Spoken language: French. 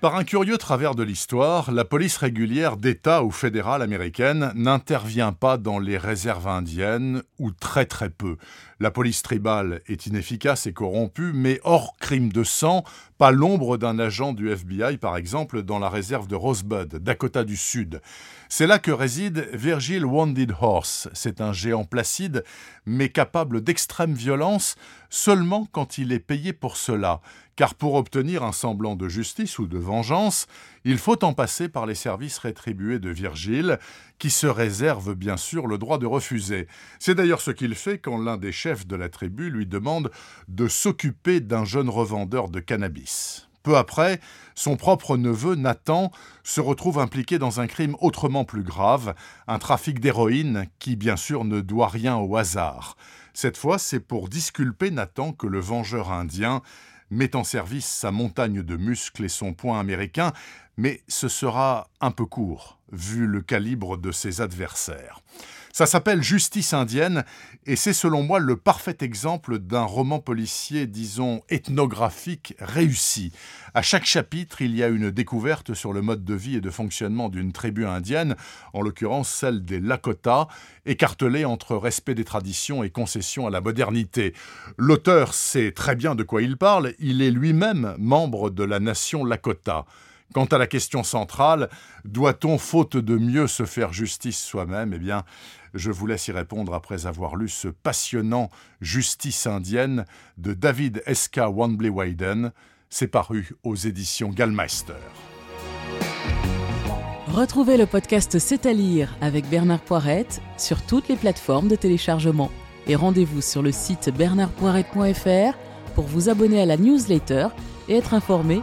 Par un curieux travers de l'histoire, la police régulière d'État ou fédérale américaine n'intervient pas dans les réserves indiennes, ou très très peu. La police tribale est inefficace et corrompue, mais hors crime de sang, pas l'ombre d'un agent du FBI, par exemple, dans la réserve de Rosebud, Dakota du Sud. C'est là que réside Virgil Wounded Horse. C'est un géant placide, mais capable d'extrême violence seulement quand il est payé pour cela. Car pour obtenir un semblant de justice ou de vengeance, il faut en passer par les services rétribués de Virgile, qui se réserve bien sûr le droit de refuser. C'est d'ailleurs ce qu'il fait quand l'un des chefs de la tribu lui demande de s'occuper d'un jeune revendeur de cannabis. Peu après, son propre neveu, Nathan, se retrouve impliqué dans un crime autrement plus grave, un trafic d'héroïne qui, bien sûr, ne doit rien au hasard. Cette fois, c'est pour disculper Nathan que le vengeur indien met en service sa montagne de muscles et son poing américain, mais ce sera un peu court, vu le calibre de ses adversaires. Ça s'appelle Justice indienne, et c'est selon moi le parfait exemple d'un roman policier, disons, ethnographique réussi. À chaque chapitre, il y a une découverte sur le mode de vie et de fonctionnement d'une tribu indienne, en l'occurrence celle des Lakota, écartelée entre respect des traditions et concession à la modernité. L'auteur sait très bien de quoi il parle, il est lui-même membre de la nation Lakota. Quant à la question centrale, doit-on, faute de mieux, se faire justice soi-même? Eh bien, je vous laisse y répondre après avoir lu ce passionnant Justice indienne de David S.K. Wanbley-Wyden. C'est paru aux éditions Gallmeister. Retrouvez le podcast C'est à lire avec Bernard Poirette sur toutes les plateformes de téléchargement. Et rendez-vous sur le site bernardpoirette.fr pour vous abonner à la newsletter et être informé